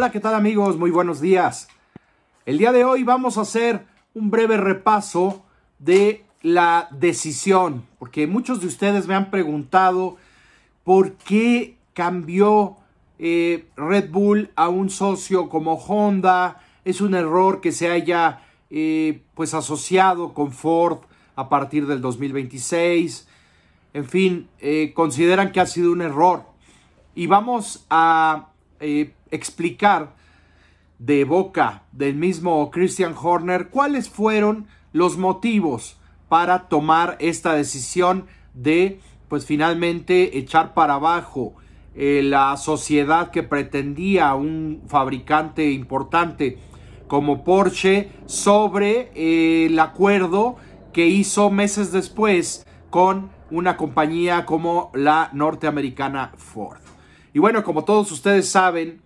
Hola, ¿qué tal amigos? Muy buenos días. El día de hoy vamos a hacer un breve repaso de la decisión, porque muchos de ustedes me han preguntado por qué cambió eh, Red Bull a un socio como Honda. Es un error que se haya eh, pues asociado con Ford a partir del 2026. En fin, eh, consideran que ha sido un error. Y vamos a explicar de boca del mismo Christian Horner cuáles fueron los motivos para tomar esta decisión de pues finalmente echar para abajo eh, la sociedad que pretendía un fabricante importante como Porsche sobre eh, el acuerdo que hizo meses después con una compañía como la norteamericana Ford. Y bueno, como todos ustedes saben,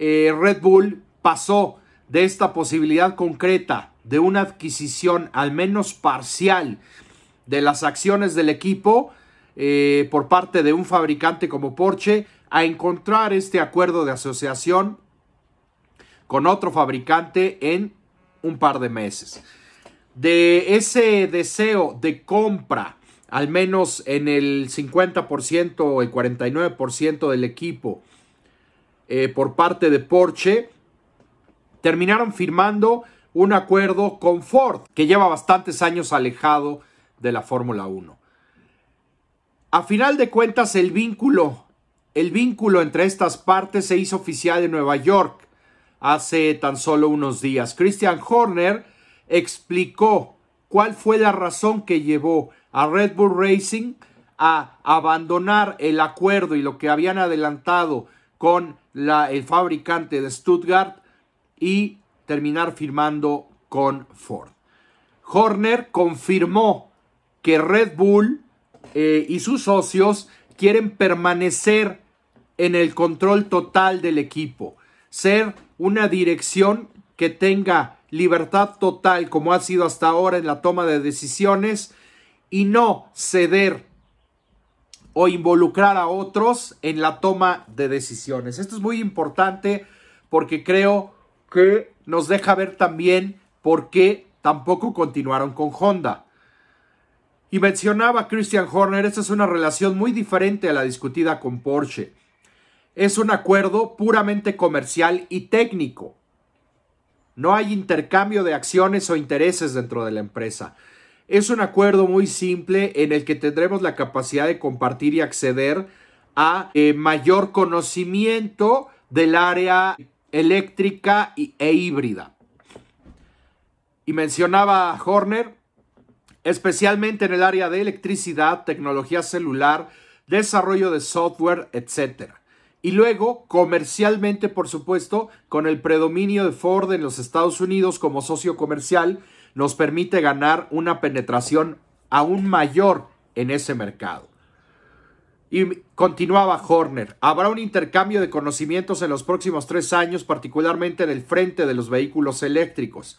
eh, Red Bull pasó de esta posibilidad concreta de una adquisición al menos parcial de las acciones del equipo eh, por parte de un fabricante como Porsche a encontrar este acuerdo de asociación con otro fabricante en un par de meses. De ese deseo de compra, al menos en el 50% o el 49% del equipo, eh, por parte de Porsche, terminaron firmando un acuerdo con Ford, que lleva bastantes años alejado de la Fórmula 1. A final de cuentas, el vínculo, el vínculo entre estas partes se hizo oficial en Nueva York hace tan solo unos días. Christian Horner explicó cuál fue la razón que llevó a Red Bull Racing a abandonar el acuerdo y lo que habían adelantado con el fabricante de Stuttgart y terminar firmando con Ford. Horner confirmó que Red Bull eh, y sus socios quieren permanecer en el control total del equipo, ser una dirección que tenga libertad total como ha sido hasta ahora en la toma de decisiones y no ceder o involucrar a otros en la toma de decisiones. Esto es muy importante porque creo que nos deja ver también por qué tampoco continuaron con Honda. Y mencionaba Christian Horner, esta es una relación muy diferente a la discutida con Porsche. Es un acuerdo puramente comercial y técnico. No hay intercambio de acciones o intereses dentro de la empresa. Es un acuerdo muy simple en el que tendremos la capacidad de compartir y acceder a eh, mayor conocimiento del área eléctrica e híbrida. Y mencionaba Horner, especialmente en el área de electricidad, tecnología celular, desarrollo de software, etc. Y luego, comercialmente, por supuesto, con el predominio de Ford en los Estados Unidos como socio comercial, nos permite ganar una penetración aún mayor en ese mercado. Y continuaba Horner, habrá un intercambio de conocimientos en los próximos tres años, particularmente en el frente de los vehículos eléctricos.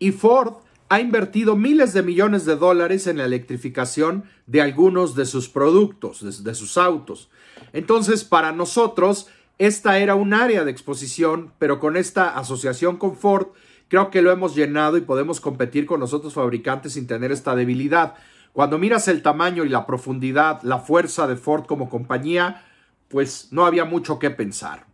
Y Ford ha invertido miles de millones de dólares en la electrificación de algunos de sus productos, de, sus autos. Entonces, para nosotros, esta era un área de exposición, pero con esta asociación con Ford, Creo que lo hemos llenado y podemos competir con los otros fabricantes sin tener esta debilidad. Cuando miras el tamaño y la profundidad, la fuerza de Ford como compañía, pues no había mucho que pensar.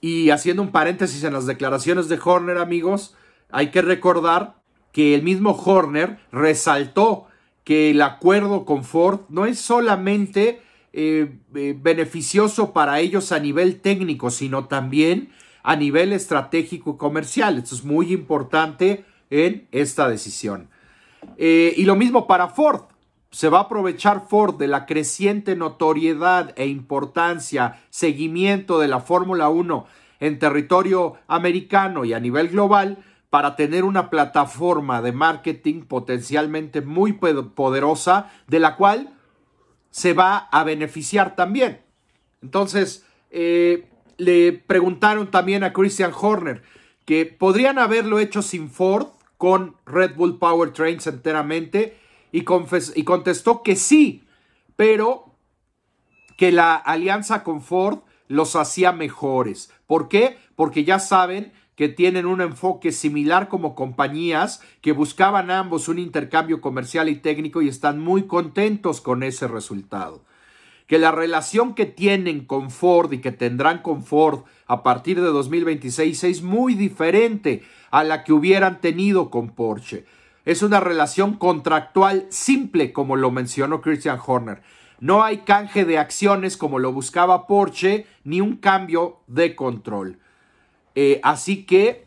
Y haciendo un paréntesis en las declaraciones de Horner, amigos, hay que recordar que el mismo Horner resaltó que el acuerdo con Ford no es solamente eh, eh, beneficioso para ellos a nivel técnico, sino también a nivel estratégico y comercial. Esto es muy importante en esta decisión. Eh, y lo mismo para Ford. Se va a aprovechar Ford de la creciente notoriedad e importancia, seguimiento de la Fórmula 1 en territorio americano y a nivel global para tener una plataforma de marketing potencialmente muy poderosa de la cual se va a beneficiar también. Entonces, eh, le preguntaron también a Christian Horner que podrían haberlo hecho sin Ford con Red Bull Powertrains enteramente y, y contestó que sí, pero que la alianza con Ford los hacía mejores. ¿Por qué? Porque ya saben que tienen un enfoque similar como compañías que buscaban ambos un intercambio comercial y técnico y están muy contentos con ese resultado. Que la relación que tienen con Ford y que tendrán con Ford a partir de 2026 es muy diferente a la que hubieran tenido con Porsche. Es una relación contractual simple, como lo mencionó Christian Horner. No hay canje de acciones como lo buscaba Porsche, ni un cambio de control. Eh, así que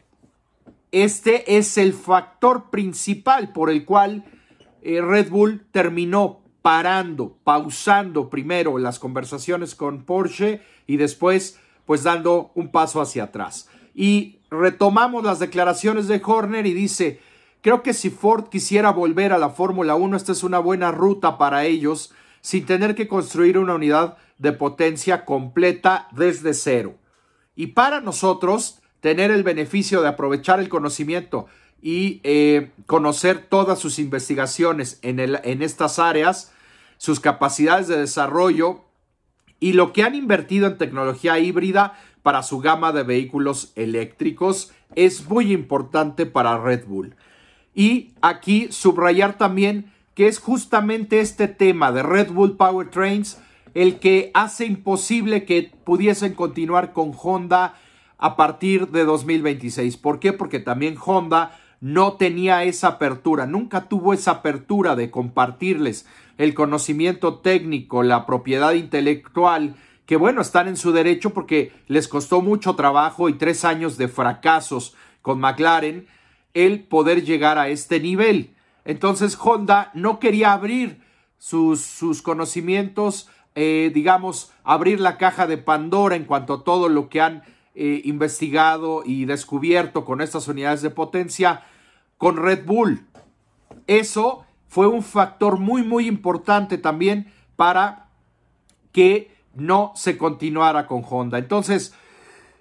este es el factor principal por el cual eh, Red Bull terminó parando, pausando primero las conversaciones con Porsche y después pues dando un paso hacia atrás. Y retomamos las declaraciones de Horner y dice, creo que si Ford quisiera volver a la Fórmula 1, esta es una buena ruta para ellos sin tener que construir una unidad de potencia completa desde cero. Y para nosotros, tener el beneficio de aprovechar el conocimiento y eh, conocer todas sus investigaciones en, el, en estas áreas, sus capacidades de desarrollo y lo que han invertido en tecnología híbrida para su gama de vehículos eléctricos es muy importante para Red Bull. Y aquí subrayar también que es justamente este tema de Red Bull Powertrains el que hace imposible que pudiesen continuar con Honda a partir de 2026. ¿Por qué? Porque también Honda no tenía esa apertura, nunca tuvo esa apertura de compartirles el conocimiento técnico, la propiedad intelectual, que bueno, están en su derecho porque les costó mucho trabajo y tres años de fracasos con McLaren el poder llegar a este nivel. Entonces Honda no quería abrir sus, sus conocimientos eh, digamos, abrir la caja de Pandora en cuanto a todo lo que han eh, investigado y descubierto con estas unidades de potencia con Red Bull. Eso fue un factor muy, muy importante también para que no se continuara con Honda. Entonces,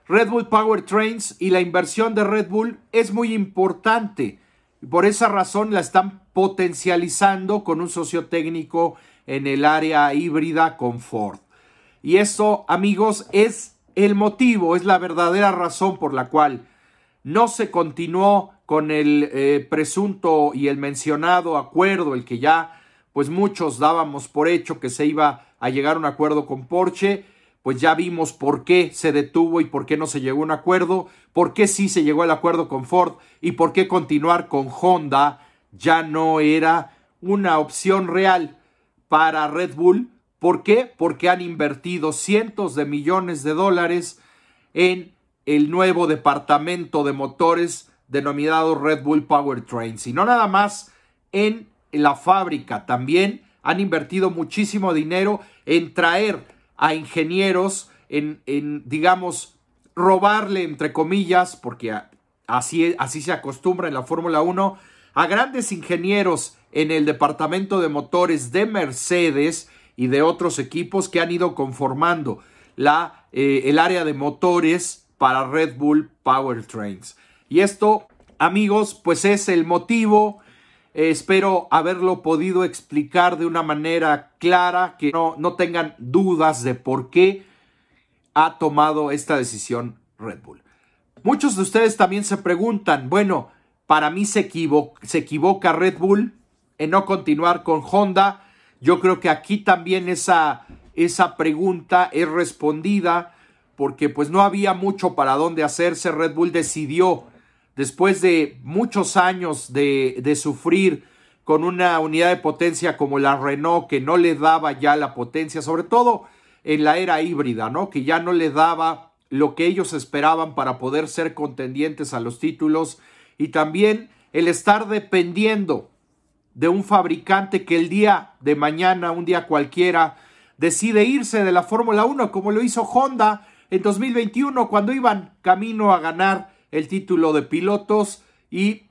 Red Bull Powertrains y la inversión de Red Bull es muy importante. Por esa razón la están potencializando con un socio técnico en el área híbrida con Ford. Y eso, amigos, es el motivo, es la verdadera razón por la cual no se continuó con el eh, presunto y el mencionado acuerdo, el que ya pues muchos dábamos por hecho que se iba a llegar a un acuerdo con Porsche, pues ya vimos por qué se detuvo y por qué no se llegó a un acuerdo, por qué sí se llegó al acuerdo con Ford y por qué continuar con Honda ya no era una opción real para Red Bull. ¿Por qué? Porque han invertido cientos de millones de dólares en el nuevo departamento de motores denominado Red Bull Powertrains. Y no nada más en la fábrica, también han invertido muchísimo dinero en traer a ingenieros, en, en digamos, robarle, entre comillas, porque así, así se acostumbra en la Fórmula 1, a grandes ingenieros en el departamento de motores de Mercedes y de otros equipos que han ido conformando la, eh, el área de motores para Red Bull Powertrains. Y esto, amigos, pues es el motivo. Eh, espero haberlo podido explicar de una manera clara, que no, no tengan dudas de por qué ha tomado esta decisión Red Bull. Muchos de ustedes también se preguntan, bueno, para mí se, se equivoca Red Bull en no continuar con Honda. Yo creo que aquí también esa, esa pregunta es respondida porque pues no había mucho para dónde hacerse. Red Bull decidió, después de muchos años de, de sufrir con una unidad de potencia como la Renault que no le daba ya la potencia, sobre todo en la era híbrida, ¿no? Que ya no le daba lo que ellos esperaban para poder ser contendientes a los títulos y también el estar dependiendo de un fabricante que el día de mañana, un día cualquiera, decide irse de la Fórmula 1 como lo hizo Honda en 2021 cuando iban camino a ganar el título de pilotos y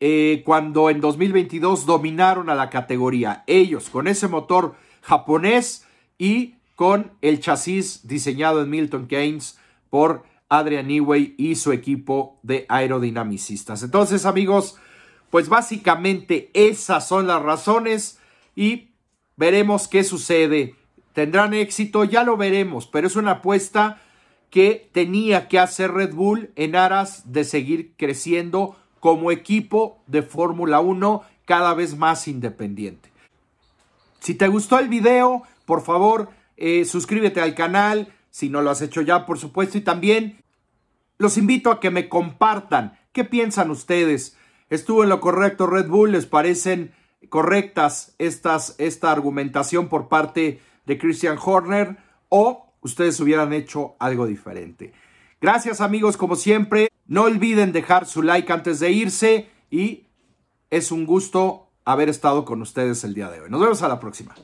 eh, cuando en 2022 dominaron a la categoría. Ellos con ese motor japonés y con el chasis diseñado en Milton Keynes por Adrian Newey y su equipo de aerodinamicistas. Entonces amigos, pues básicamente esas son las razones y veremos qué sucede tendrán éxito, ya lo veremos, pero es una apuesta que tenía que hacer Red Bull en aras de seguir creciendo como equipo de Fórmula 1 cada vez más independiente. Si te gustó el video, por favor, eh, suscríbete al canal, si no lo has hecho ya, por supuesto, y también los invito a que me compartan qué piensan ustedes. ¿Estuvo en lo correcto Red Bull? ¿Les parecen correctas estas, esta argumentación por parte de Christian Horner? ¿O ustedes hubieran hecho algo diferente? Gracias amigos, como siempre. No olviden dejar su like antes de irse y es un gusto haber estado con ustedes el día de hoy. Nos vemos a la próxima.